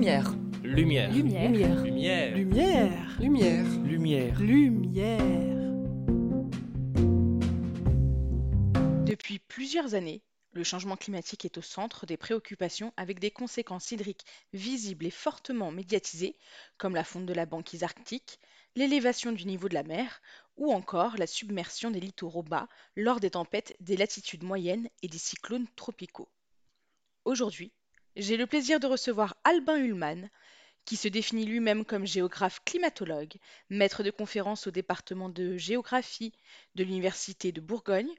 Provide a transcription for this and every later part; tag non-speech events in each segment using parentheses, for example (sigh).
Lumière. Lumière. Lumière. Lumière. Lumière. Lumière. Lumière. Lumière. Depuis plusieurs années, le changement climatique est au centre des préoccupations avec des conséquences hydriques visibles et fortement médiatisées, comme la fonte de la banquise arctique, l'élévation du niveau de la mer ou encore la submersion des littoraux bas lors des tempêtes des latitudes moyennes et des cyclones tropicaux. Aujourd'hui, j'ai le plaisir de recevoir Albin Ullmann, qui se définit lui-même comme géographe climatologue, maître de conférences au département de géographie de l'Université de Bourgogne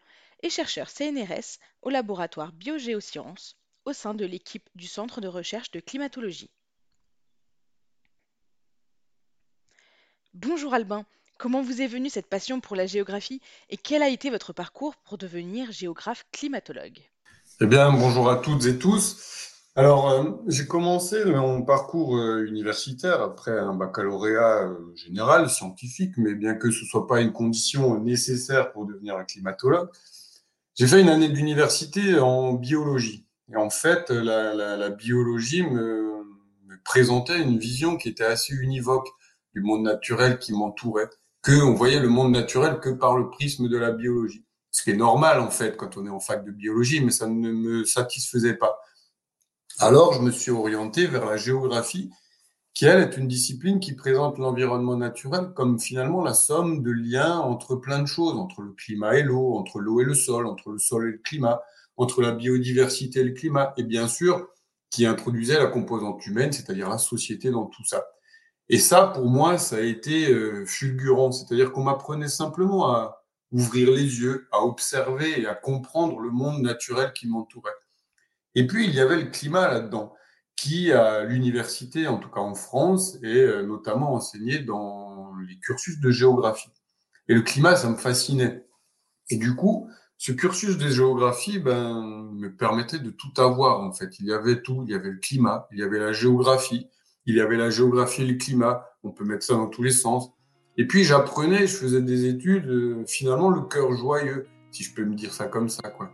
et chercheur CNRS au laboratoire Biogéosciences au sein de l'équipe du Centre de recherche de climatologie. Bonjour Albin, comment vous est venue cette passion pour la géographie et quel a été votre parcours pour devenir géographe climatologue? Eh bien, bonjour à toutes et tous. Alors, euh, j'ai commencé mon parcours euh, universitaire après un baccalauréat euh, général, scientifique, mais bien que ce soit pas une condition nécessaire pour devenir un climatologue, j'ai fait une année d'université en biologie. Et en fait, la biologie me, me, présentait une vision qui était assez univoque du monde naturel qui m'entourait, que on voyait le monde naturel que par le prisme de la biologie. Ce qui est normal en fait quand on est en fac de biologie, mais ça ne me satisfaisait pas. Alors, je me suis orienté vers la géographie, qui, elle, est une discipline qui présente l'environnement naturel comme finalement la somme de liens entre plein de choses, entre le climat et l'eau, entre l'eau et le sol, entre le sol et le climat, entre la biodiversité et le climat, et bien sûr, qui introduisait la composante humaine, c'est-à-dire la société dans tout ça. Et ça, pour moi, ça a été euh, fulgurant, c'est-à-dire qu'on m'apprenait simplement à ouvrir les yeux, à observer et à comprendre le monde naturel qui m'entourait. Et puis, il y avait le climat là-dedans, qui, à l'université, en tout cas en France, est euh, notamment enseigné dans les cursus de géographie. Et le climat, ça me fascinait. Et du coup, ce cursus de géographie ben, me permettait de tout avoir, en fait. Il y avait tout. Il y avait le climat, il y avait la géographie, il y avait la géographie et le climat. On peut mettre ça dans tous les sens. Et puis, j'apprenais, je faisais des études, euh, finalement, le cœur joyeux, si je peux me dire ça comme ça, quoi.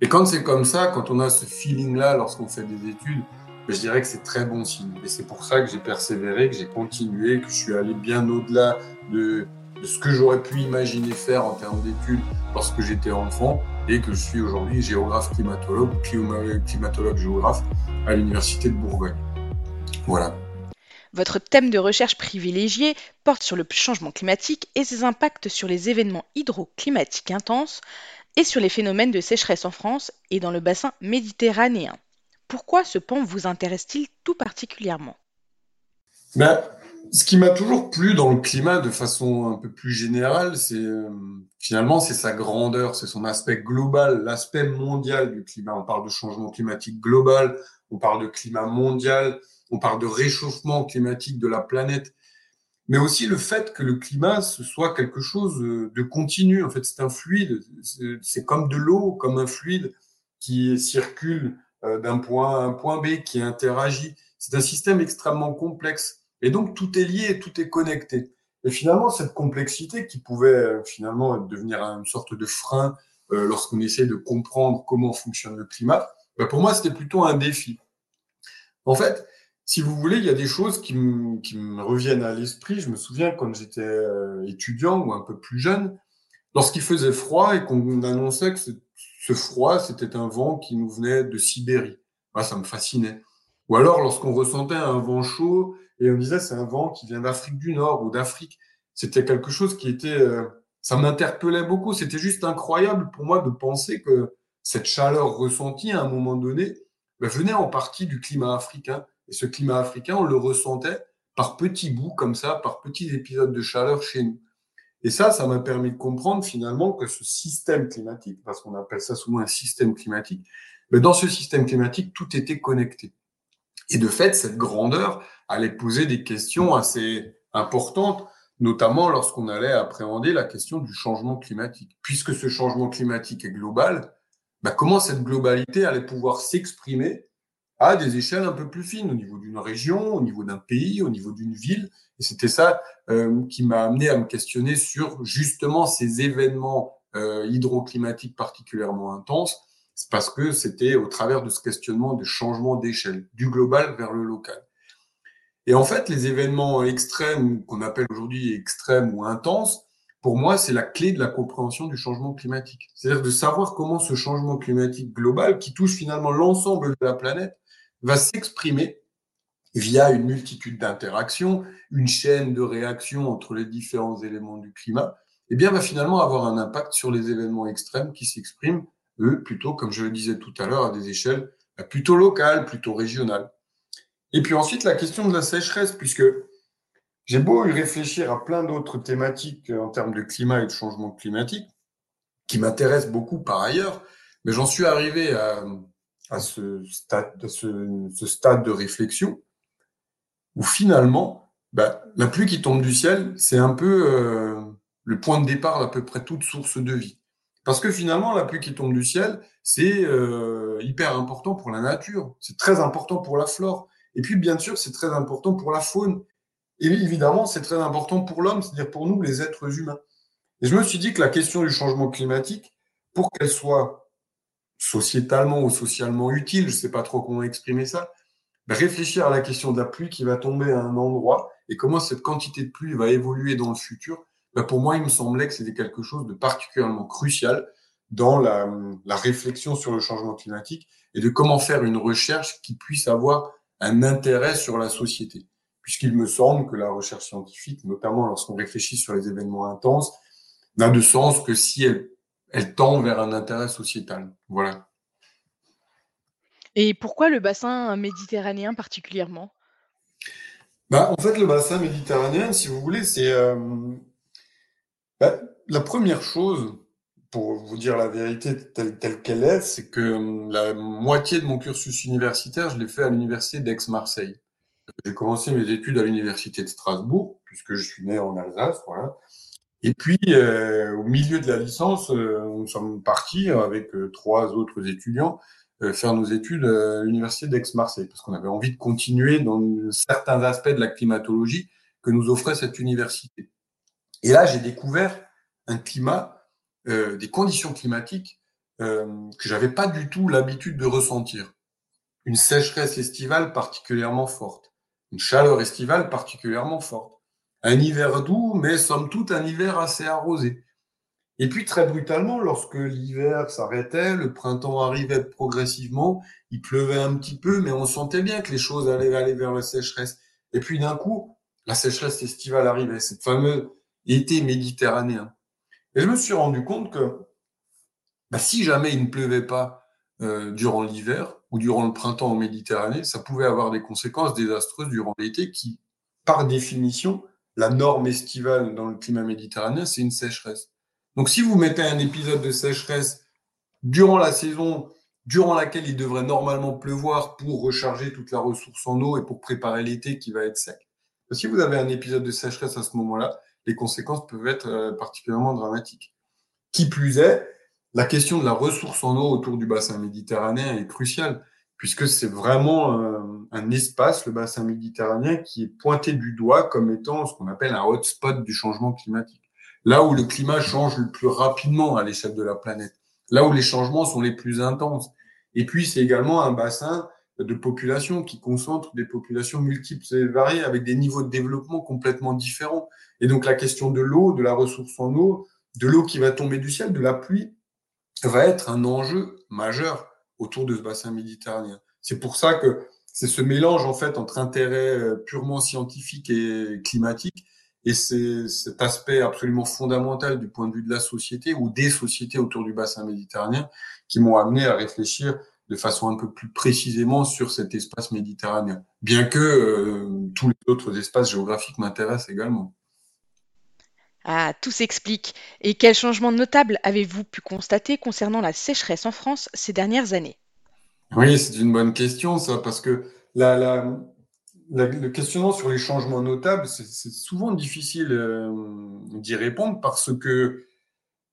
Et quand c'est comme ça, quand on a ce feeling-là lorsqu'on fait des études, ben, je dirais que c'est très bon signe. Et c'est pour ça que j'ai persévéré, que j'ai continué, que je suis allé bien au-delà de, ce que j'aurais pu imaginer faire en termes d'études lorsque j'étais enfant et que je suis aujourd'hui géographe climatologue, climatologue géographe à l'Université de Bourgogne. Voilà. Votre thème de recherche privilégié porte sur le changement climatique et ses impacts sur les événements hydroclimatiques intenses, et sur les phénomènes de sécheresse en France et dans le bassin méditerranéen. Pourquoi ce pan vous intéresse-t-il tout particulièrement? Ben, Ce qui m'a toujours plu dans le climat de façon un peu plus générale, c'est euh, finalement c'est sa grandeur, c'est son aspect global, l'aspect mondial du climat. On parle de changement climatique global, on parle de climat mondial, on parle de réchauffement climatique de la planète mais aussi le fait que le climat ce soit quelque chose de continu. En fait, c'est un fluide, c'est comme de l'eau, comme un fluide qui circule euh, d'un point à un point B, qui interagit. C'est un système extrêmement complexe. Et donc, tout est lié, tout est connecté. Et finalement, cette complexité qui pouvait euh, finalement devenir une sorte de frein euh, lorsqu'on essaie de comprendre comment fonctionne le climat, ben pour moi, c'était plutôt un défi. En fait, si vous voulez, il y a des choses qui, me reviennent à l'esprit. Je me souviens quand j'étais euh, étudiant ou un peu plus jeune, lorsqu'il faisait froid et qu'on annonçait que ce froid, c'était un vent qui nous venait de Sibérie. Moi, ça me fascinait. Ou alors lorsqu'on ressentait un vent chaud et on disait c'est un vent qui vient d'Afrique du Nord ou d'Afrique. C'était quelque chose qui était, euh, ça m'interpellait beaucoup. C'était juste incroyable pour moi de penser que cette chaleur ressentie à un moment donné ben, venait en partie du climat africain et ce climat africain, on le ressentait par petits bouts comme ça, par petits épisodes de chaleur chez nous. Et ça, ça m'a permis de comprendre finalement que ce système climatique, parce qu'on appelle ça souvent un système climatique, mais dans ce système climatique, tout était connecté. Et de fait, cette grandeur allait poser des questions assez importantes, notamment lorsqu'on allait appréhender la question du changement climatique. Puisque ce changement climatique est global, bah comment cette globalité allait pouvoir s'exprimer des échelles un peu plus fines, au niveau d'une région, au niveau d'un pays, au niveau d'une ville. Et c'était ça euh, qui m'a amené à me questionner sur justement ces événements euh, hydroclimatiques particulièrement intenses. C'est parce que c'était au travers de ce questionnement de changement d'échelle, du global vers le local. Et en fait, les événements extrêmes, qu'on appelle aujourd'hui extrêmes ou intenses, pour moi, c'est la clé de la compréhension du changement climatique. C'est-à-dire de savoir comment ce changement climatique global, qui touche finalement l'ensemble de la planète, va s'exprimer via une multitude d'interactions, une chaîne de réactions entre les différents éléments du climat, eh bien, va finalement avoir un impact sur les événements extrêmes qui s'expriment, eux, plutôt, comme je le disais tout à l'heure, à des échelles plutôt locales, plutôt régionales. Et puis ensuite, la question de la sécheresse, puisque j'ai beau y réfléchir à plein d'autres thématiques en termes de climat et de changement climatique, qui m'intéressent beaucoup par ailleurs, mais j'en suis arrivé à, à ce, stade, à ce, stade de réflexion où finalement, bah, la pluie qui tombe du ciel, c'est un peu euh, le point de départ d'à peu près toute source de vie. Parce que finalement, la pluie qui tombe du ciel, c'est euh, hyper important pour la nature, c'est très important pour la flore. Et puis, bien sûr, c'est très important pour la faune. Et évidemment, c'est très important pour l'homme, c'est-à-dire pour nous, les êtres humains. Et je me suis dit que la question du changement climatique, pour qu'elle soit sociétalement ou socialement utile, je ne sais pas trop comment exprimer ça, réfléchir à la question de la pluie qui va tomber à un endroit et comment cette quantité de pluie va évoluer dans le futur, bah, pour moi, il me semblait que c'était quelque chose de particulièrement crucial dans la, réflexion sur le changement climatique et de comment faire une recherche qui puisse avoir un intérêt sur la société. Puisqu'il me semble que la recherche scientifique, notamment lorsqu'on réfléchit sur les événements intenses, n'a de sens que si elle, elle tend vers un intérêt sociétal. Voilà. Et pourquoi le bassin méditerranéen particulièrement? Bah, En fait, le bassin méditerranéen, si vous voulez, c'est euh, bah, la première chose, pour vous dire la vérité telle qu'elle est, c'est que euh, la moitié de mon cursus universitaire, je l'ai fait à l'université d'Aix-Marseille. J'ai commencé mes études à l'université de Strasbourg, puisque je suis né en Alsace, voilà. Et puis, euh, au milieu de la licence, nous sommes partis avec trois autres étudiants euh, faire nos études à l'université d'Aix-Marseille, parce qu'on avait envie de continuer dans certains aspects de la climatologie que nous offrait cette université. Et là, j'ai découvert un climat, euh, des conditions climatiques euh, que j'avais pas du tout l'habitude de ressentir. Une sécheresse estivale particulièrement forte, une chaleur estivale particulièrement forte, un hiver doux, mais somme toute un hiver assez arrosé. Et puis très brutalement, lorsque l'hiver s'arrêtait, le printemps arrivait progressivement, il pleuvait un petit peu, mais on sentait bien que les choses allaient aller vers la sécheresse. Et puis d'un coup, la sécheresse estivale arrivait, cette fameuse été méditerranéen. Et je me suis rendu compte que bah, si jamais il ne pleuvait pas euh, durant l'hiver ou durant le printemps en Méditerranée, ça pouvait avoir des conséquences désastreuses durant l'été qui, par définition, la norme estivale dans le climat méditerranéen, c'est une sécheresse. Donc, si vous mettez un épisode de sécheresse durant la saison durant laquelle il devrait normalement pleuvoir pour recharger toute la ressource en eau et pour préparer l'été qui va être sec. Si vous avez un épisode de sécheresse à ce moment-là, les conséquences peuvent être euh, particulièrement dramatiques. Qui plus est, la question de la ressource en eau autour du bassin méditerranéen est cruciale, puisque c'est vraiment euh, un espace, le bassin méditerranéen, qui est pointé du doigt comme étant ce qu'on appelle un hotspot du changement climatique là où le climat change le plus rapidement à l'échelle de la planète, là où les changements sont les plus intenses. Et puis, c'est également un bassin de population qui concentre des populations multiples et variées avec des niveaux de développement complètement différents. Et donc, la question de l'eau, de la ressource en eau, de l'eau qui va tomber du ciel, de la pluie, va être un enjeu majeur autour de ce bassin méditerranéen. C'est pour ça que c'est ce mélange, en fait, entre intérêt euh, purement scientifique et climatique et c'est cet aspect absolument fondamental du point de vue de la société ou des sociétés autour du bassin méditerranéen qui m'ont amené à réfléchir de façon un peu plus précisément sur cet espace méditerranéen, bien que euh, tous les autres espaces géographiques m'intéressent également. Ah, tout s'explique. Et quels changements notables avez-vous pu constater concernant la sécheresse en France ces dernières années? Oui, c'est une bonne question, ça, parce que la, le questionnement sur les changements notables, c'est souvent difficile euh, d'y répondre parce que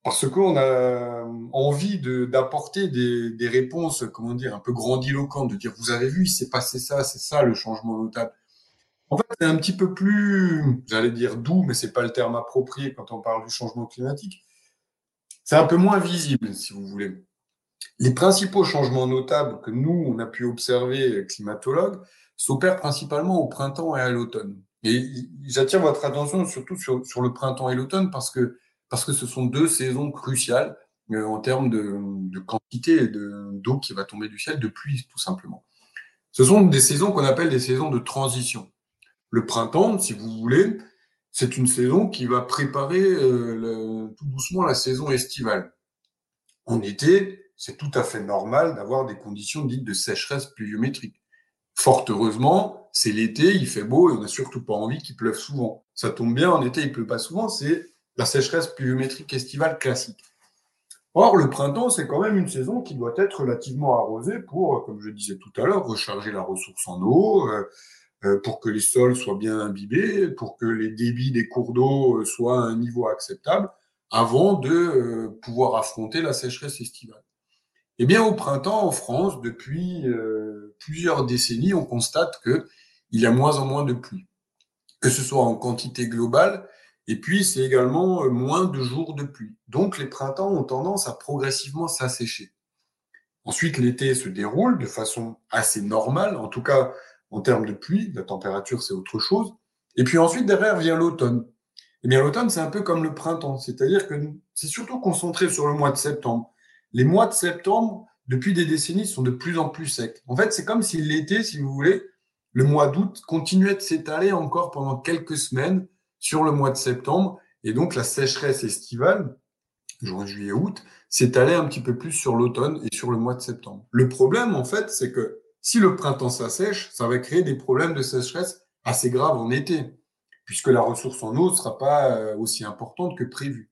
parce qu'on a envie d'apporter des, des, réponses, comment dire, un peu grandiloquentes, de dire vous avez vu, il s'est passé ça, c'est ça le changement notable. En fait, c'est un petit peu plus, j'allais dire doux, mais c'est pas le terme approprié quand on parle du changement climatique. C'est un peu moins visible, si vous voulez. Les principaux changements notables que nous, on a pu observer, climatologues, s'opère principalement au printemps et à l'automne. Et j'attire votre attention surtout sur, sur le printemps et l'automne parce que, parce que ce sont deux saisons cruciales euh, en termes de, de quantité d'eau qui va tomber du ciel, de pluie tout simplement. Ce sont des saisons qu'on appelle des saisons de transition. Le printemps, si vous voulez, c'est une saison qui va préparer euh, tout doucement la saison estivale. En été, c'est tout à fait normal d'avoir des conditions dites de sécheresse pluviométrique. Fort heureusement, c'est l'été, il fait beau et on n'a surtout pas envie qu'il pleuve souvent. Ça tombe bien, en été, il pleut pas souvent, c'est la sécheresse pluviométrique estivale classique. Or, le printemps, c'est quand même une saison qui doit être relativement arrosée pour, comme je disais tout à l'heure, recharger la ressource en eau, euh, pour que les sols soient bien imbibés, pour que les débits des cours d'eau euh, soient à un niveau acceptable, avant de pouvoir affronter la sécheresse estivale. Eh bien, au printemps, en France, depuis plusieurs décennies, on constate que il y a moins en moins de pluie, que ce soit en quantité globale, et puis c'est également euh, moins de jours de pluie. Donc les printemps ont tendance à progressivement s'assécher. Ensuite, l'été se déroule de façon assez normale, en tout cas en termes de pluie, la température c'est autre chose. Et puis ensuite, derrière vient l'automne. Eh bien, l'automne, c'est un peu comme le printemps, c'est-à-dire que c'est surtout concentré sur le mois de septembre. Les mois de septembre, depuis des décennies, sont de plus en plus secs. En fait, c'est comme si l'été, si vous voulez, le mois d'août continuait de s'étaler encore pendant quelques semaines sur le mois de septembre. Et donc, la sécheresse estivale, juin, juillet, août, s'étalait un petit peu plus sur l'automne et sur le mois de septembre. Le problème, en fait, c'est que si le printemps s'assèche, ça va créer des problèmes de sécheresse assez graves en été, puisque la ressource en eau ne sera pas euh, aussi importante que prévu.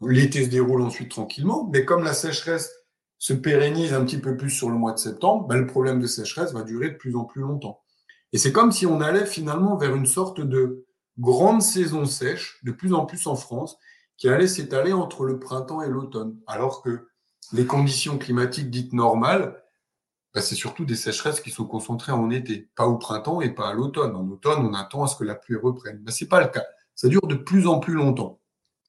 L'été se déroule ensuite tranquillement, mais comme la sécheresse se pérennise un petit peu plus sur le mois de septembre, ben le problème de sécheresse va durer de plus en plus longtemps. Et c'est comme si on allait finalement vers une sorte de grande saison sèche, de plus en plus en France, qui allait s'étaler entre le printemps et l'automne. Alors que les conditions climatiques dites normales, ben c'est surtout des sécheresses qui sont concentrées en été, pas au printemps et pas à l'automne. En automne, on attend à ce que la pluie reprenne. Ben, c'est pas le cas. Ça dure de plus en plus longtemps.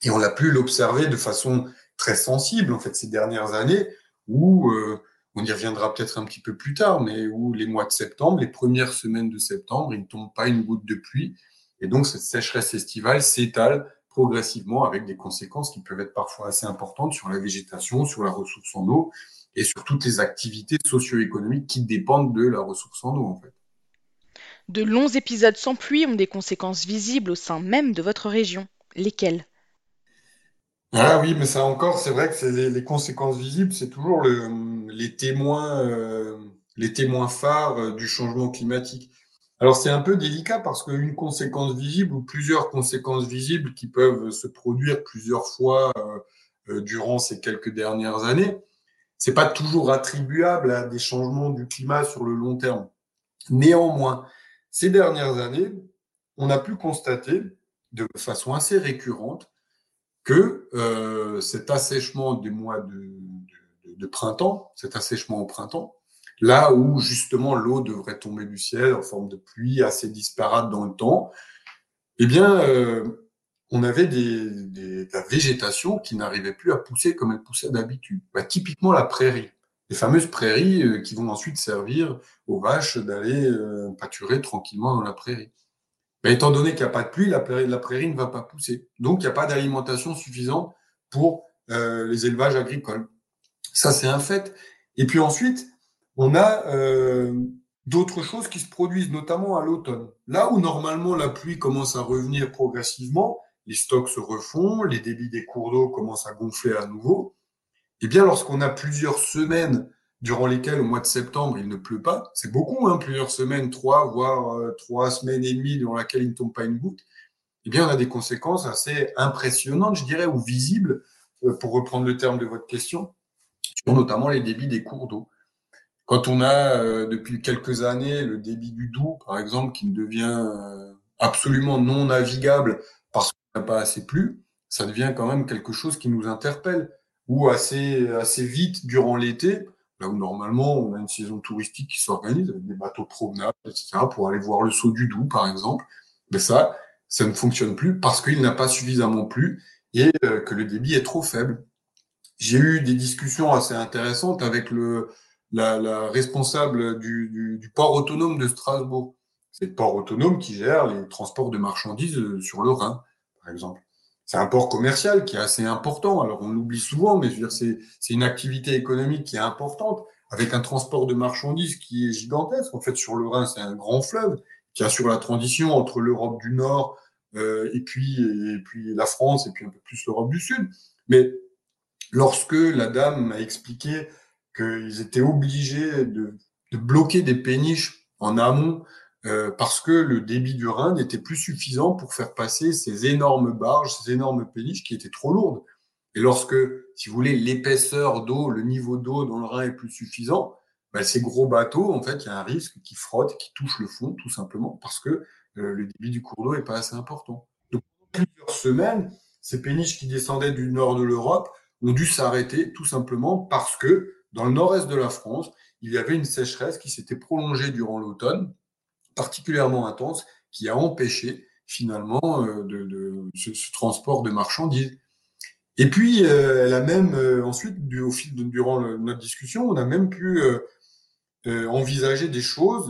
Et on a pu l'observer de façon très sensible, en fait, ces dernières années, où euh, on y reviendra peut-être un petit peu plus tard, mais où les mois de septembre, les premières semaines de septembre, il ne tombe pas une goutte de pluie. Et donc, cette sécheresse estivale s'étale progressivement avec des conséquences qui peuvent être parfois assez importantes sur la végétation, sur la ressource en eau et sur toutes les activités socio-économiques qui dépendent de la ressource en eau, en fait. De longs épisodes sans pluie ont des conséquences visibles au sein même de votre région. Lesquelles? Ah oui, mais ça encore, c'est vrai que c'est les, conséquences visibles, c'est toujours le, les témoins, euh, les témoins phares euh, du changement climatique. Alors c'est un peu délicat parce qu'une conséquence visible ou plusieurs conséquences visibles qui peuvent se produire plusieurs fois euh, durant ces quelques dernières années, c'est pas toujours attribuable à des changements du climat sur le long terme. Néanmoins, ces dernières années, on a pu constater de façon assez récurrente que euh, cet assèchement des mois de, de, printemps, cet assèchement au printemps, là où justement l'eau devrait tomber du ciel en forme de pluie assez disparate dans le temps, eh bien, euh, on avait des, des, de la végétation qui n'arrivait plus à pousser comme elle poussait d'habitude. Bah, typiquement la prairie, les fameuses prairies euh, qui vont ensuite servir aux vaches d'aller euh, pâturer tranquillement dans la prairie. Mais étant donné qu'il n'y a pas de pluie, la prairie, la prairie, ne va pas pousser. Donc, il n'y a pas d'alimentation suffisante pour les élevages agricoles. Ça, c'est un fait. Et puis ensuite, on a euh, d'autres choses qui se produisent, notamment à l'automne. Là où normalement la pluie commence à revenir progressivement, les stocks se refont, les débits des cours d'eau commencent à gonfler à nouveau. Eh bien, lorsqu'on a plusieurs semaines durant lesquelles, au mois de septembre, il ne pleut pas. C'est beaucoup, hein, plusieurs semaines, trois, voire euh, trois semaines et demie durant laquelle il ne tombe pas une goutte. Eh bien, on a des conséquences assez impressionnantes, je dirais, ou visibles, euh, pour reprendre le terme de votre question, sur notamment les débits des cours d'eau. Quand on a, euh, depuis quelques années, le débit du Doubs, par exemple, qui devient absolument non navigable parce qu'il n'y a pas assez plu, ça devient quand même quelque chose qui nous interpelle. Ou assez, assez vite, durant l'été, Là où normalement, on a une saison touristique qui s'organise avec des bateaux promenables, etc., pour aller voir le saut du Doubs, par exemple. Mais ça, ça ne fonctionne plus parce qu'il n'a pas suffisamment plu et euh, que le débit est trop faible. J'ai eu des discussions assez intéressantes avec le, la, responsable du, port autonome de Strasbourg. C'est le port autonome qui gère les transports de marchandises euh, sur le Rhin, par exemple. C'est un port commercial qui est assez important. Alors on l'oublie souvent, mais c'est, une activité économique qui est importante, avec un transport de marchandises qui est gigantesque. En fait, sur le Rhin, c'est un grand fleuve qui assure la transition entre l'Europe du Nord euh, et puis la France et puis un peu plus l'Europe du Sud. Mais lorsque la dame m'a expliqué qu'ils étaient obligés de, de, bloquer des péniches en amont euh, parce que le débit du Rhin n'était plus suffisant pour faire passer ces énormes barges, ces énormes péniches qui étaient trop lourdes. Et lorsque, si vous voulez, l'épaisseur d'eau, le niveau d'eau dans le Rhin est plus suffisant, ben, ces gros bateaux, en fait, il y a un risque qui frottent, qui touchent le fond, tout simplement, parce que euh, le débit du cours d'eau n'est pas assez important. Donc, plusieurs semaines, ces péniches qui descendaient du nord de l'Europe ont dû s'arrêter, tout simplement parce que dans le nord-est de la France, il y avait une sécheresse qui s'était prolongée durant l'automne, particulièrement intense, qui a empêché finalement euh, ce, transport de marchandises. Et puis, euh, elle a même euh, ensuite, au fil de, durant notre discussion, on a même pu envisager des choses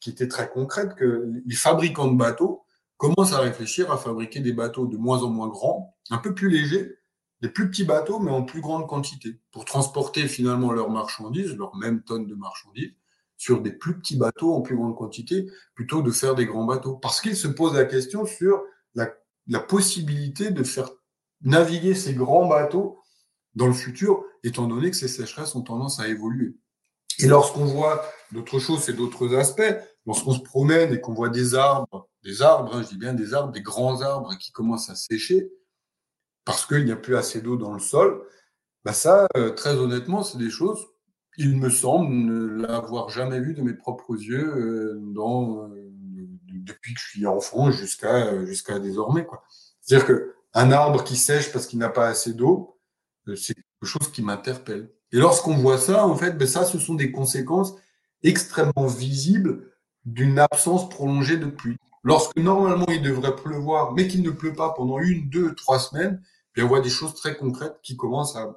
qui étaient très concrètes que les fabricants de bateaux commencent à réfléchir à fabriquer des bateaux de moins en moins grands, un peu plus légers, des plus petits bateaux, mais en plus grande quantité, pour transporter finalement leurs marchandises, leurs mêmes tonnes de marchandises, sur des plus petits bateaux en plus grande quantité, plutôt de faire des grands bateaux. Parce qu'il se pose la question sur la, la possibilité de faire naviguer ces grands bateaux dans le futur, étant donné que ces sécheresses ont tendance à évoluer. Et lorsqu'on voit d'autres choses et d'autres aspects, lorsqu'on se promène et qu'on voit des arbres, des arbres, hein, je dis bien des arbres, des grands arbres qui commencent à sécher, parce qu'il n'y a plus assez d'eau dans le sol, bah ça, euh, très honnêtement, c'est des choses, il me semble ne l'avoir jamais vu de mes propres yeux euh, euh, depuis que je suis enfant jusqu'à jusqu'à désormais. C'est-à-dire qu'un arbre qui sèche parce qu'il n'a pas assez d'eau, c'est quelque chose qui m'interpelle. Et lorsqu'on voit ça, en fait, ben ça, ce sont des conséquences extrêmement visibles d'une absence prolongée de pluie. Lorsque normalement il devrait pleuvoir, mais qu'il ne pleut pas pendant une, deux, trois semaines, on voit des choses très concrètes qui commencent à,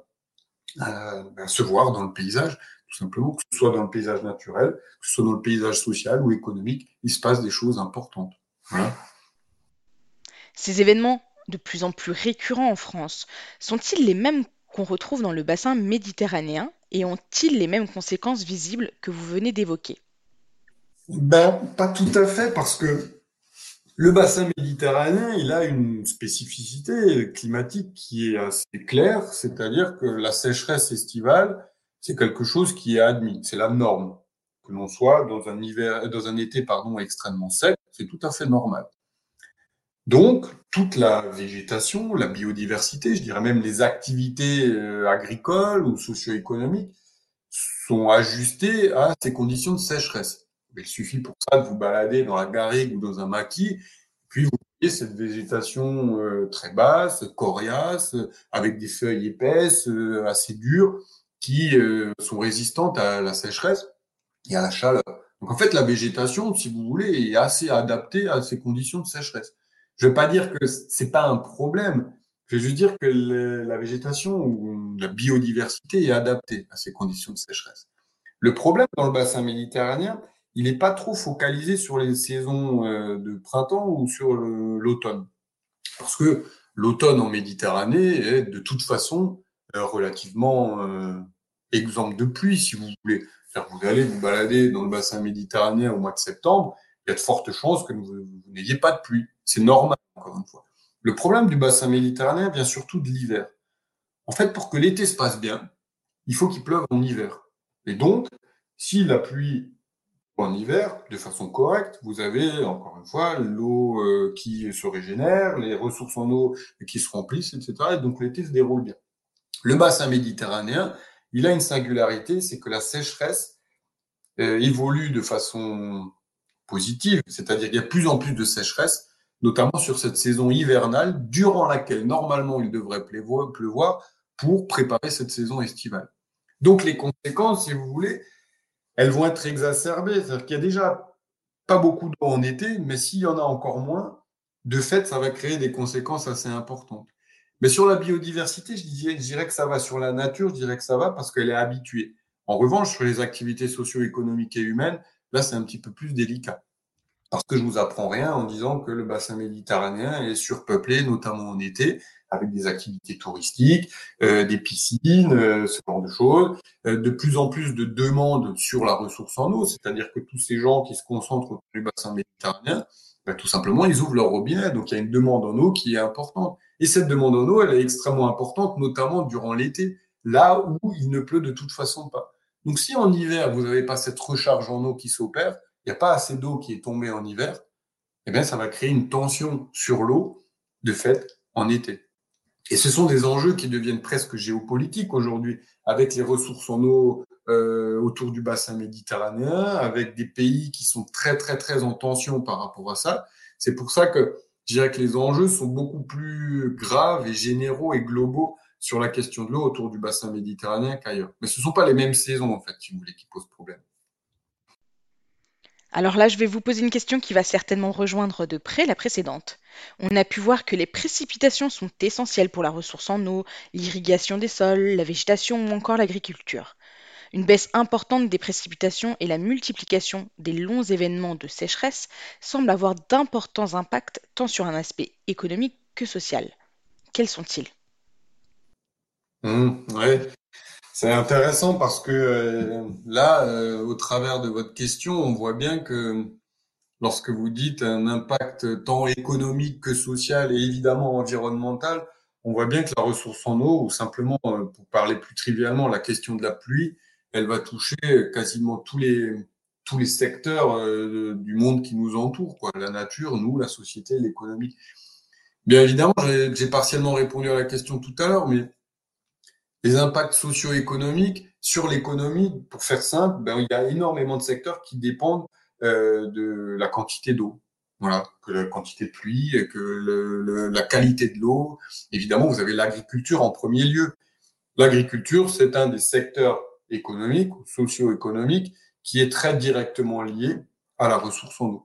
se voir dans le paysage, tout simplement, que ce soit dans le paysage naturel, que ce soit dans le paysage social ou économique, il se passe des choses importantes. Ces événements de plus en plus récurrents en France sont-ils les mêmes qu'on retrouve dans le bassin méditerranéen et ont-ils les mêmes conséquences visibles que vous venez d'évoquer? Ben, Pas tout à fait, parce que le bassin méditerranéen, il a une spécificité climatique qui est assez claire, c'est-à-dire que la sécheresse estivale, c'est quelque chose qui est admis, c'est la norme. Que l'on soit dans un hiver, dans un été, pardon, extrêmement sec, c'est tout à fait normal. Donc, toute la végétation, la biodiversité, je dirais même les activités euh, agricoles ou socio-économiques sont ajustées à ces conditions de sécheresse. Il suffit pour ça de vous balader dans la garrigue ou dans un maquis, puis vous voyez cette végétation euh, très basse, coriace, avec des feuilles épaisses, euh, assez dures, qui euh, sont résistantes à la sécheresse et à la chaleur. Donc en fait, la végétation, si vous voulez, est assez adaptée à ces conditions de sécheresse. Je ne veux pas dire que c'est pas un problème. Je veux juste dire que la végétation ou la biodiversité est adaptée à ces conditions de sécheresse. Le problème dans le bassin méditerranéen, il n'est pas trop focalisé sur les saisons euh, de printemps ou sur l'automne. Parce que l'automne en Méditerranée est de toute façon euh, relativement euh, exemple de pluie, si vous voulez. Vous allez vous balader dans le bassin méditerranéen au mois de septembre, il y a de fortes chances que vous, n'ayez pas de pluie. C'est normal, encore une fois. Le problème du bassin méditerranéen vient surtout de l'hiver. En fait, pour que l'été se passe bien, il faut qu'il pleuve en hiver. Et donc, si la pluie en hiver, de façon correcte, vous avez, encore une fois, l'eau euh, qui se régénère, les ressources en eau qui se remplissent, etc. Et donc l'été se déroule bien. Le bassin méditerranéen, il a une singularité, c'est que la sécheresse euh, évolue de façon positive, c'est-à-dire qu'il y a plus en plus de sécheresse, notamment sur cette saison hivernale, durant laquelle normalement il devrait pleuvoir pour préparer cette saison estivale. Donc les conséquences, si vous voulez, elles vont être exacerbées. C'est-à-dire qu'il y a déjà pas beaucoup d'eau en été, mais s'il y en a encore moins, de fait, ça va créer des conséquences assez importantes. Mais sur la biodiversité, je dirais, je dirais que ça va. Sur la nature, je dirais que ça va parce qu'elle est habituée. En revanche, sur les activités socio-économiques et humaines, là, c'est un petit peu plus délicat. Parce que je vous apprends rien en disant que le bassin méditerranéen est surpeuplé, notamment en été, avec des activités touristiques, euh, des piscines, euh, ce genre de choses, euh, de plus en plus de demandes sur la ressource en eau, c'est-à-dire que tous ces gens qui se concentrent autour du bassin méditerranéen, ben, tout simplement, ils ouvrent leur robinet, donc il y a une demande en eau qui est importante. Et cette demande en eau, elle est extrêmement importante, notamment durant l'été, là où il ne pleut de toute façon pas. Donc si en hiver, vous n'avez pas cette recharge en eau qui s'opère, il n'y a pas assez d'eau qui est tombée en hiver, eh bien ça va créer une tension sur l'eau, de fait, en été. Et ce sont des enjeux qui deviennent presque géopolitiques aujourd'hui, avec les ressources en eau euh, autour du bassin méditerranéen, avec des pays qui sont très très très en tension par rapport à ça. C'est pour ça que je dirais que les enjeux sont beaucoup plus graves et généraux et globaux sur la question de l'eau autour du bassin méditerranéen qu'ailleurs. Mais ce ne sont pas les mêmes saisons, en fait, si vous voulez, qui posent problème. Alors là, je vais vous poser une question qui va certainement rejoindre de près la précédente. On a pu voir que les précipitations sont essentielles pour la ressource en eau, l'irrigation des sols, la végétation ou encore l'agriculture. Une baisse importante des précipitations et la multiplication des longs événements de sécheresse semblent avoir d'importants impacts tant sur un aspect économique que social. Quels sont-ils? Mmh, c'est intéressant parce que euh, là, euh, au travers de votre question, on voit bien que lorsque vous dites un impact tant économique que social et évidemment environnemental, on voit bien que la ressource en eau, ou simplement, euh, pour parler plus trivialement, la question de la pluie, elle va toucher quasiment tous les, tous les secteurs du monde qui nous entoure, quoi. la nature, nous, la société, l'économie. Bien évidemment, j'ai partiellement répondu à la question tout à l'heure, mais les impacts socio-économiques sur l'économie, pour faire simple, ben, il y a énormément de secteurs qui dépendent euh, de la quantité d'eau. Voilà, que la quantité de pluie, que le, la qualité de l'eau. Évidemment, vous avez l'agriculture en premier lieu. L'agriculture, c'est un des secteurs économiques ou socio-économiques qui est très directement lié à la ressource en eau.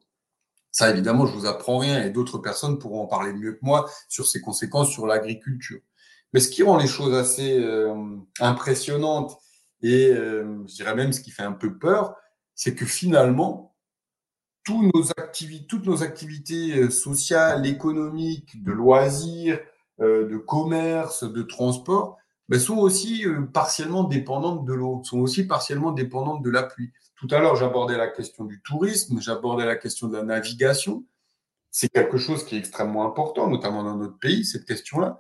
Ça, évidemment, je vous apprends rien et d'autres personnes pourront en parler mieux que moi sur ses conséquences sur l'agriculture. Mais ce qui rend les choses assez euh, impressionnantes et euh, je dirais même ce qui fait un peu peur, c'est que finalement, toutes nos activités euh, sociales, économiques, de loisirs, de commerce, de transport, ben, sont aussi partiellement dépendantes de l'eau, sont aussi partiellement dépendantes de la pluie. Tout à l'heure, j'abordais la question du tourisme, j'abordais la question de la navigation. C'est quelque chose qui est extrêmement important, notamment dans notre pays, cette question-là.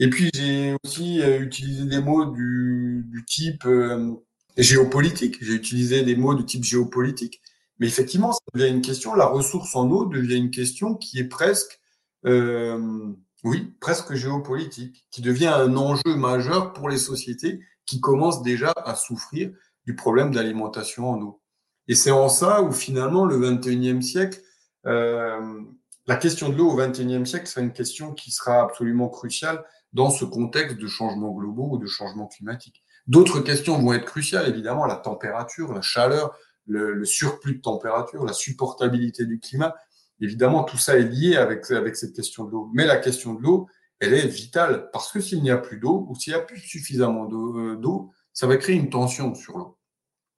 Et puis j'ai aussi euh, utilisé des mots du, type euh, géopolitique. J'ai utilisé des mots du type géopolitique. Mais effectivement, ça devient une question. La ressource en eau devient une question qui est presque, euh, oui, presque géopolitique, qui devient un enjeu majeur pour les sociétés qui commencent déjà à souffrir du problème d'alimentation en eau. Et c'est en ça où finalement le 21e siècle, euh, la question de l'eau au 21e siècle, c'est une question qui sera absolument cruciale dans ce contexte de changement globaux ou de changement climatique. D'autres questions vont être cruciales, évidemment, la température, la chaleur, le, surplus de température, la supportabilité du climat. Évidemment, tout ça est lié avec, avec cette question de l'eau. Mais la question de l'eau, elle est vitale parce que s'il n'y a plus d'eau ou s'il n'y a plus suffisamment euh, d'eau, ça va créer une tension sur l'eau.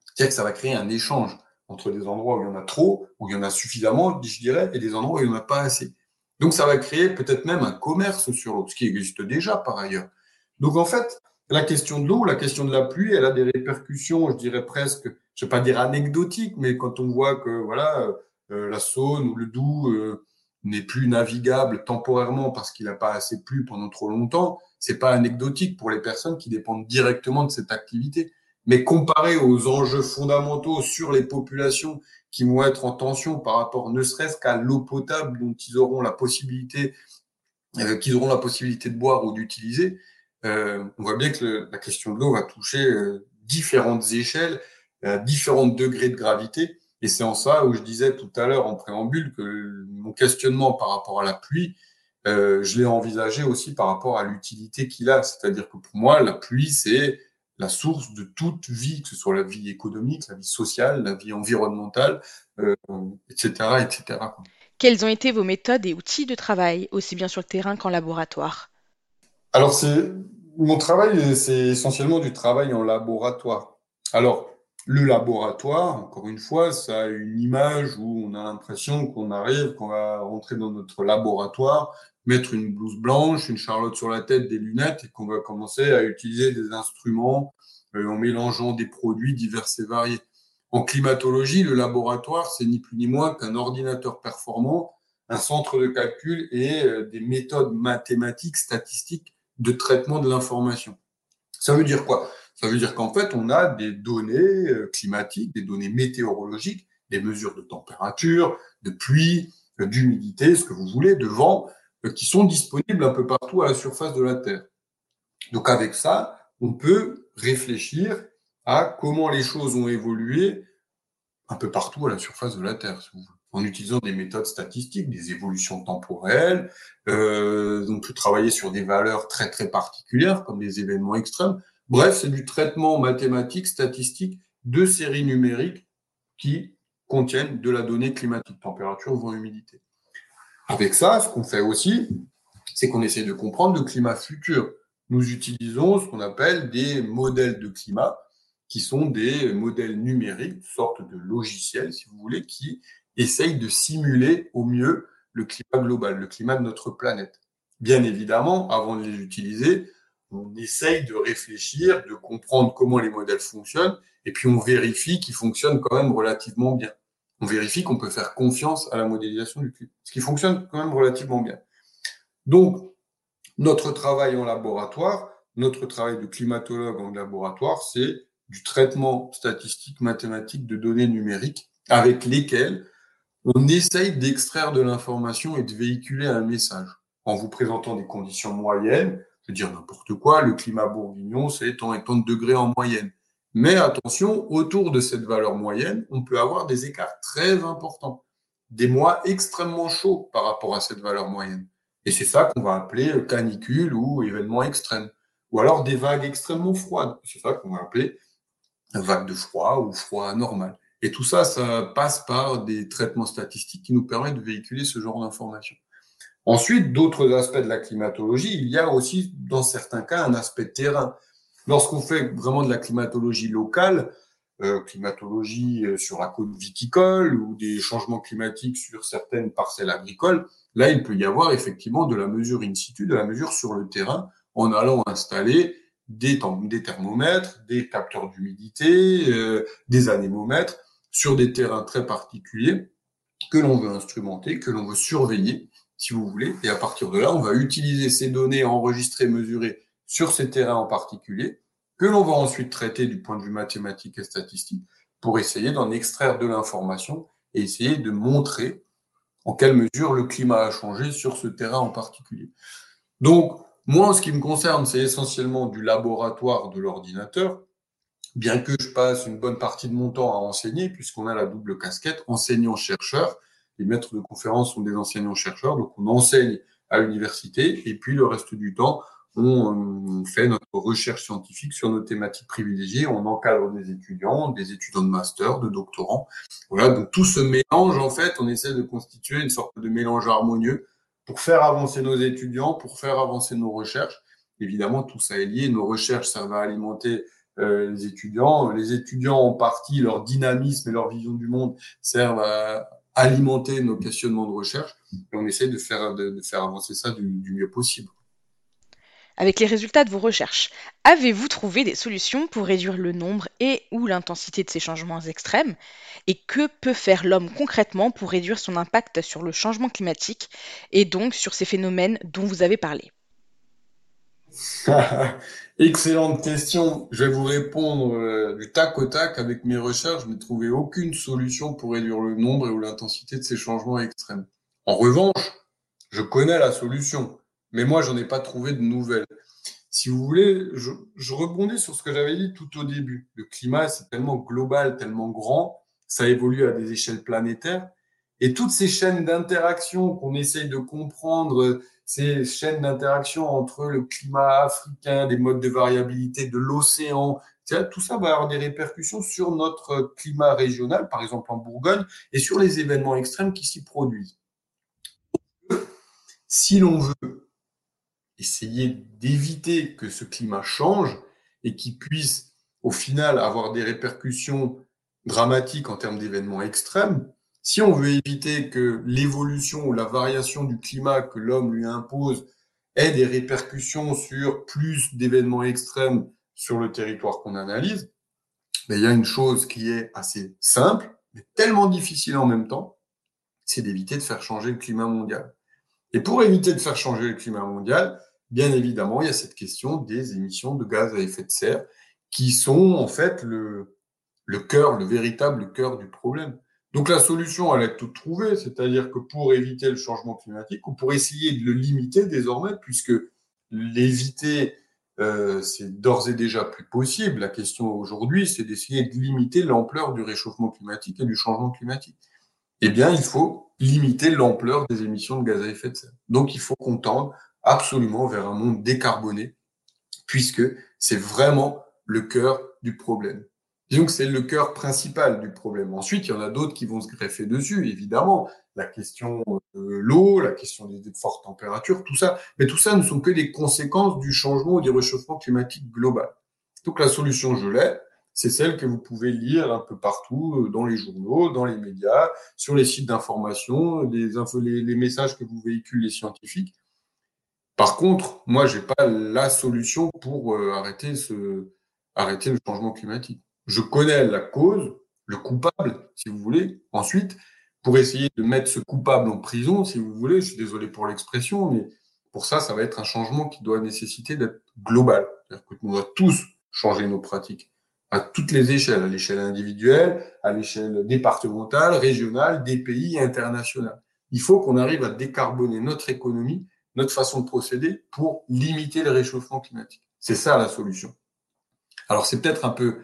C'est-à-dire que ça va créer un échange entre des endroits où il y en a trop, où il y en a suffisamment, je dirais, et des endroits où il n'y en a pas assez. Donc ça va créer peut-être même un commerce sur l'eau, ce qui existe déjà par ailleurs. Donc en fait, la question de l'eau, la question de la pluie, elle a des répercussions, je dirais presque, je vais pas dire anecdotiques, mais quand on voit que voilà, euh, la Saône ou le Doubs euh, n'est plus navigable temporairement parce qu'il n'a pas assez plu pendant trop longtemps, c'est pas anecdotique pour les personnes qui dépendent directement de cette activité. Mais comparé aux enjeux fondamentaux sur les populations qui vont être en tension par rapport ne serait-ce qu'à l'eau potable dont ils auront la possibilité euh, qu'ils auront la possibilité de boire ou d'utiliser, euh, on voit bien que la question de l'eau va toucher euh, différentes échelles, différents degrés de gravité. Et c'est en ça où je disais tout à l'heure en préambule que mon questionnement par rapport à la pluie, je l'ai envisagé aussi par rapport à l'utilité qu'il a. C'est-à-dire que pour moi, la pluie, c'est la source de toute vie, que ce soit la vie économique, la vie sociale, la vie environnementale, etc., euh, etc. Quelles ont été vos méthodes et outils de travail, aussi bien sur le terrain qu'en laboratoire? Alors, c'est mon travail, c'est essentiellement du travail en laboratoire. Alors, le laboratoire, encore une fois, ça a une image où on a l'impression qu'on arrive, qu'on va rentrer dans notre laboratoire, mettre une blouse blanche, une charlotte sur la tête, des lunettes, et qu'on va commencer à utiliser des instruments euh, en mélangeant des produits divers et variés. En climatologie, le laboratoire, c'est ni plus ni moins qu'un ordinateur performant, un centre de calcul et euh, des méthodes mathématiques, statistiques de traitement de l'information. Ça veut dire quoi? Ça veut dire qu'en fait, on a des données euh, climatiques, des données météorologiques, des mesures de température, de pluie, d'humidité, ce que vous voulez, de vent, qui sont disponibles un peu partout à la surface de la Terre. Donc avec ça, on peut réfléchir à comment les choses ont évolué un peu partout à la surface de la Terre, en utilisant des méthodes statistiques, des évolutions temporelles. Euh, on peut travailler sur des valeurs très très particulières, comme des événements extrêmes. Bref, c'est du traitement mathématique, statistique de séries numériques qui contiennent de la donnée climatique, température, vent, humidité. Avec ça, ce qu'on fait aussi, c'est qu'on essaie de comprendre le climat futur. Nous utilisons ce qu'on appelle des modèles de climat, qui sont des modèles numériques, sorte de logiciels, si vous voulez, qui essayent de simuler au mieux le climat global, le climat de notre planète. Bien évidemment, avant de les utiliser, on essaye de réfléchir, de comprendre comment les modèles fonctionnent, et puis on vérifie qu'ils fonctionnent quand même relativement bien on vérifie qu'on peut faire confiance à la modélisation du climat, ce qui fonctionne quand même relativement bien. Donc, notre travail en laboratoire, notre travail de climatologue en laboratoire, c'est du traitement statistique mathématique de données numériques avec lesquelles on essaye d'extraire de l'information et de véhiculer un message en vous présentant des conditions moyennes. Je veux dire n'importe quoi, le climat bourguignon, c'est tant et tant de degrés en moyenne. Mais attention, autour de cette valeur moyenne, on peut avoir des écarts très importants, des mois extrêmement chauds par rapport à cette valeur moyenne. Et c'est ça qu'on va appeler canicule ou événement extrême. Ou alors des vagues extrêmement froides. C'est ça qu'on va appeler vague de froid ou froid anormal. Et tout ça, ça passe par des traitements statistiques qui nous permettent de véhiculer ce genre d'informations. Ensuite, d'autres aspects de la climatologie, il y a aussi, dans certains cas, un aspect terrain. Lorsqu'on fait vraiment de la climatologie locale, euh, climatologie euh, sur la côte viticole ou des changements climatiques sur certaines parcelles agricoles, là, il peut y avoir effectivement de la mesure in situ, de la mesure sur le terrain, en allant installer des, thermomètres, des capteurs d'humidité, euh, des anémomètres sur des terrains très particuliers que l'on veut instrumenter, que l'on veut surveiller, si vous voulez. Et à partir de là, on va utiliser ces données enregistrées, mesurées sur ces terrains en particulier, que l'on va ensuite traiter du point de vue mathématique et statistique pour essayer d'en extraire de l'information et essayer de montrer en quelle mesure le climat a changé sur ce terrain en particulier. Donc, moi, en ce qui me concerne, c'est essentiellement du laboratoire de l'ordinateur, bien que je passe une bonne partie de mon temps à enseigner, puisqu'on a la double casquette enseignant-chercheur. Les maîtres de conférences sont des enseignants-chercheurs, donc on enseigne à l'université, et puis le reste du temps, on fait notre recherche scientifique sur nos thématiques privilégiées, on encadre des étudiants, des étudiants de master, de doctorants. Voilà, donc tout ce mélange, en fait, on essaie de constituer une sorte de mélange harmonieux pour faire avancer nos étudiants, pour faire avancer nos recherches. Évidemment, tout ça est lié. Nos recherches, ça va alimenter euh, les étudiants. Les étudiants, en partie, leur dynamisme et leur vision du monde servent à alimenter nos questionnements de recherche. Et on essaie de faire, de, faire avancer ça du mieux possible avec les résultats de vos recherches. Avez-vous trouvé des solutions pour réduire le nombre et ou l'intensité de ces changements extrêmes? Et que peut faire l'homme concrètement pour réduire son impact sur le changement climatique et donc sur ces phénomènes dont vous avez parlé? (laughs) Excellente question. Je vais vous répondre euh, du tac au tac. Avec mes recherches, je n'ai trouvé aucune solution pour réduire le nombre et ou l'intensité de ces changements extrêmes. En revanche, je connais la solution mais moi, j'en ai pas trouvé de nouvelles. Si vous voulez, je, rebondis sur ce que j'avais dit tout au début. Le climat, c'est tellement global, tellement grand, ça évolue à des échelles planétaires. Et toutes ces chaînes d'interaction qu'on essaye de comprendre, ces chaînes d'interaction entre le climat africain, des modes de variabilité de l'océan, tout ça va avoir des répercussions sur notre climat régional, par exemple en Bourgogne, et sur les événements extrêmes qui s'y produisent. Si l'on veut essayer d'éviter que ce climat change et qu'il puisse au final avoir des répercussions dramatiques en termes d'événements extrêmes, si on veut éviter que l'évolution ou la variation du climat que l'homme lui impose ait des répercussions sur plus d'événements extrêmes sur le territoire qu'on analyse, mais il y a une chose qui est assez simple, mais tellement difficile en même temps, c'est d'éviter de faire changer le climat mondial. Et pour éviter de faire changer le climat mondial, bien évidemment, il y a cette question des émissions de gaz à effet de serre qui sont en fait le, cœur, le véritable cœur du problème. Donc la solution, elle est toute trouvée, c'est-à-dire que pour éviter le changement climatique ou pour essayer de le limiter désormais, puisque l'éviter, euh, c'est d'ores et déjà plus possible. La question aujourd'hui, c'est d'essayer de limiter l'ampleur du réchauffement climatique et du changement climatique. Eh bien, il faut limiter l'ampleur des émissions de gaz à effet de serre. Donc, il faut qu'on tende absolument vers un monde décarboné, puisque c'est vraiment le cœur du problème. Disons que c'est le cœur principal du problème. Ensuite, il y en a d'autres qui vont se greffer dessus, évidemment. La question de l'eau, la question des, fortes températures, tout ça. Mais tout ça ne sont que des conséquences du changement ou du réchauffement climatique global. Donc la solution, je l'ai. C'est celle que vous pouvez lire un peu partout, euh, dans les journaux, dans les médias, sur les sites d'information, les, les messages que vous véhiculent les scientifiques. Par contre, moi, j'ai pas la solution pour euh, arrêter ce, arrêter le changement climatique je connais la cause, le coupable, si vous voulez. Ensuite, pour essayer de mettre ce coupable en prison, si vous voulez, je suis désolé pour l'expression, mais pour ça, ça va être un changement qui doit nécessiter d'être global. C'est-à-dire qu'on doit tous changer nos pratiques à toutes les échelles, à l'échelle individuelle, à l'échelle départementale, régionale, des pays internationale. Il faut qu'on arrive à décarboner notre économie, notre façon de procéder pour limiter le réchauffement climatique. C'est ça la solution. Alors c'est peut-être un peu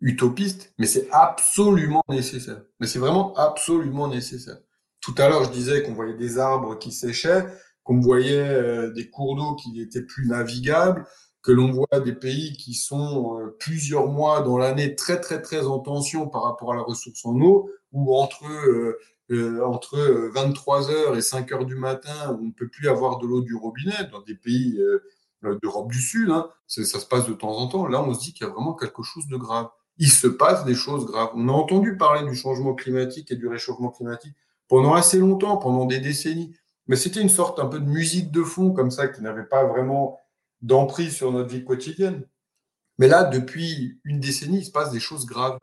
utopiste, mais c'est absolument nécessaire. Mais c'est vraiment absolument nécessaire. Tout à l'heure, je disais qu'on voyait des arbres qui séchaient, qu'on voyait euh, des cours d'eau qui n'étaient plus navigables, que l'on voit des pays qui sont euh, plusieurs mois dans l'année très très très en tension par rapport à la ressource en eau, ou entre euh, entre 23 heures et 5 heures du matin, on ne peut plus avoir de l'eau du robinet dans des pays d'Europe du Sud. Hein, ça se passe de temps en temps. Là, on se dit qu'il y a vraiment quelque chose de grave il se passe des choses graves. On a entendu parler du changement climatique et du réchauffement climatique pendant assez longtemps, pendant des décennies. Mais c'était une sorte un peu de musique de fond comme ça qui n'avait pas vraiment d'emprise sur notre vie quotidienne. Mais là, depuis une décennie, il se passe des choses graves.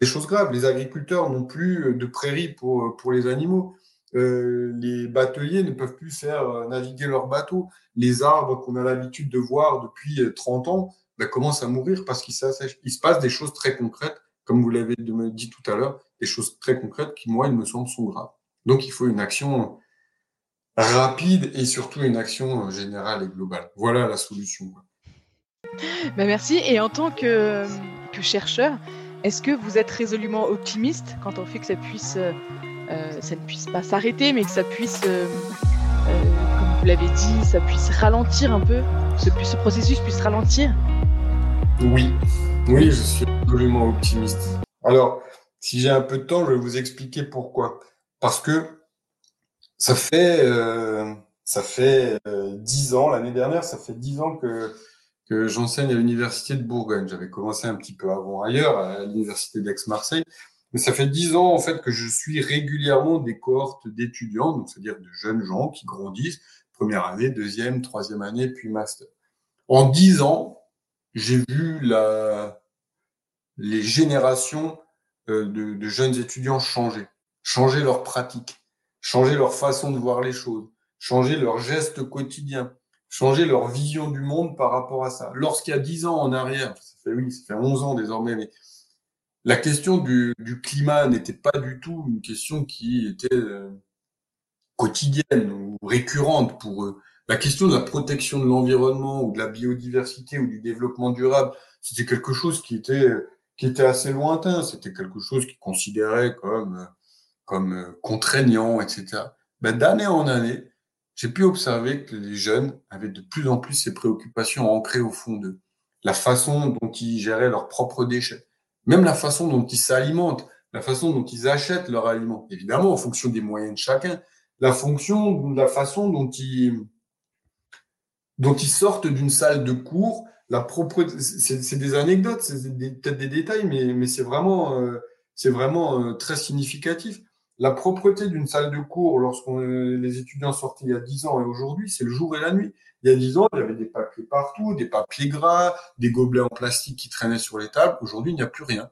Des choses graves. Les agriculteurs n'ont plus de prairies pour, pour les animaux. Euh, les bateliers ne peuvent plus faire naviguer leurs bateaux. Les arbres qu'on a l'habitude de voir depuis 30 ans bah, commence à mourir parce qu'il Il se passe des choses très concrètes, comme vous l'avez dit tout à l'heure, des choses très concrètes qui, moi, il me semble, sont graves. Donc, il faut une action rapide et surtout une action générale et globale. Voilà la solution. Bah merci. Et en tant que, que chercheur, est-ce que vous êtes résolument optimiste quant au fait que ça puisse, euh, ça ne puisse pas s'arrêter, mais que ça puisse, euh, euh, comme vous l'avez dit, ça puisse ralentir un peu, ce, ce processus puisse ralentir? Oui, oui, je suis absolument optimiste. Alors, si j'ai un peu de temps, je vais vous expliquer pourquoi. Parce que ça fait euh, ça fait euh, dix ans l'année dernière, ça fait dix ans que que j'enseigne à l'université de Bourgogne. J'avais commencé un petit peu avant ailleurs à l'université d'Aix-Marseille, mais ça fait dix ans en fait que je suis régulièrement des cohortes d'étudiants, donc c'est-à-dire de jeunes gens qui grandissent, première année, deuxième, troisième année, puis master. En dix ans, j'ai vu la, les générations euh, de, de, jeunes étudiants changer, changer leur pratique, changer leur façon de voir les choses, changer leurs gestes quotidiens, changer leur vision du monde par rapport à ça. Lorsqu'il y a dix ans en arrière, ça fait oui, ça fait onze ans désormais, mais la question du, climat n'était pas du tout une question qui était euh, quotidienne ou récurrente pour eux. La question de la protection de l'environnement ou de la biodiversité ou du développement durable, c'était quelque chose qui était qui était assez lointain. C'était quelque chose qu'ils considéraient comme comme contraignant, etc. Ben, d'année en année, j'ai pu observer que les jeunes avaient de plus en plus ces préoccupations ancrées au fond d'eux. La façon dont ils géraient leurs propres déchets, même la façon dont ils s'alimentent, la façon dont ils achètent leurs aliments, évidemment en fonction des moyens de chacun, la fonction, la façon dont ils dont ils sortent d'une salle de cours, la propreté, c'est des anecdotes, c'est peut-être des détails, mais, mais c'est vraiment, euh, c'est vraiment euh, très significatif. La propreté d'une salle de cours, lorsque les étudiants sortaient il y a 10 ans et aujourd'hui, c'est le jour et la nuit. Il y a 10 ans, il y avait des papiers partout, des papiers gras, des gobelets en plastique qui traînaient sur les tables. Aujourd'hui, il n'y a plus rien.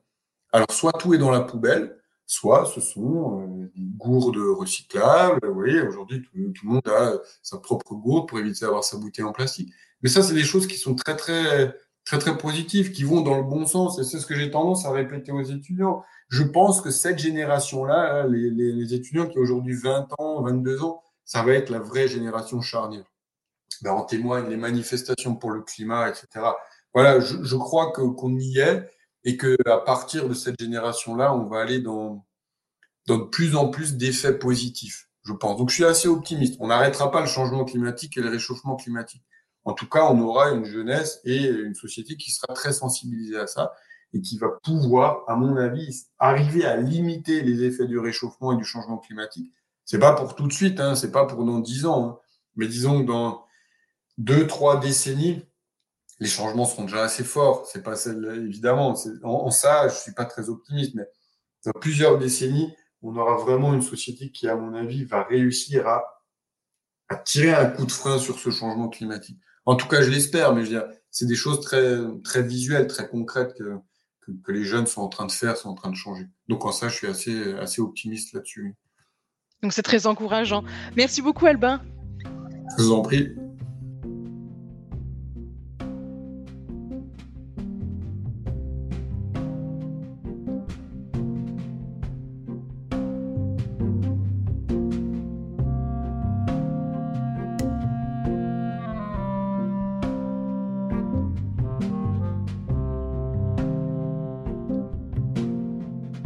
Alors, soit tout est dans la poubelle, soit ce sont euh, des gourdes recyclables. Vous voyez, aujourd'hui, tout, le monde a sa propre gourde pour éviter d'avoir sa bouteille en plastique. Mais ça, c'est des choses qui sont très, très, très, très positives, qui vont dans le bon sens. Et c'est ce que j'ai tendance à répéter aux étudiants. Je pense que cette génération-là, les, étudiants qui ont aujourd'hui 20 ans, 22 ans, ça va être la vraie génération charnière. Ben, en témoignent les manifestations pour le climat, etc. Voilà, je, je crois que qu'on y est et que à partir de cette génération-là, on va aller dans, dans de plus en plus d'effets positifs, je pense. Donc je suis assez optimiste. On n'arrêtera pas le changement climatique et le réchauffement climatique. En tout cas, on aura une jeunesse et une société qui sera très sensibilisée à ça et qui va pouvoir, à mon avis, arriver à limiter les effets du réchauffement et du changement climatique. C'est pas pour tout de suite, hein, c'est pas pour dans dix ans, hein, mais disons que dans deux, trois décennies, les changements seront déjà assez forts. C'est pas celle, évidemment. En, ça, je suis pas très optimiste, mais dans plusieurs décennies, on aura vraiment une société qui, à mon avis, va réussir à, à tirer un coup de frein sur ce changement climatique. En tout cas, je l'espère, mais je veux dire, c'est des choses très, très visuelles, très concrètes que, que, que, les jeunes sont en train de faire, sont en train de changer. Donc, en ça, je suis assez, assez optimiste là-dessus. Donc, c'est très encourageant. Merci beaucoup, Albin. Je vous en prie.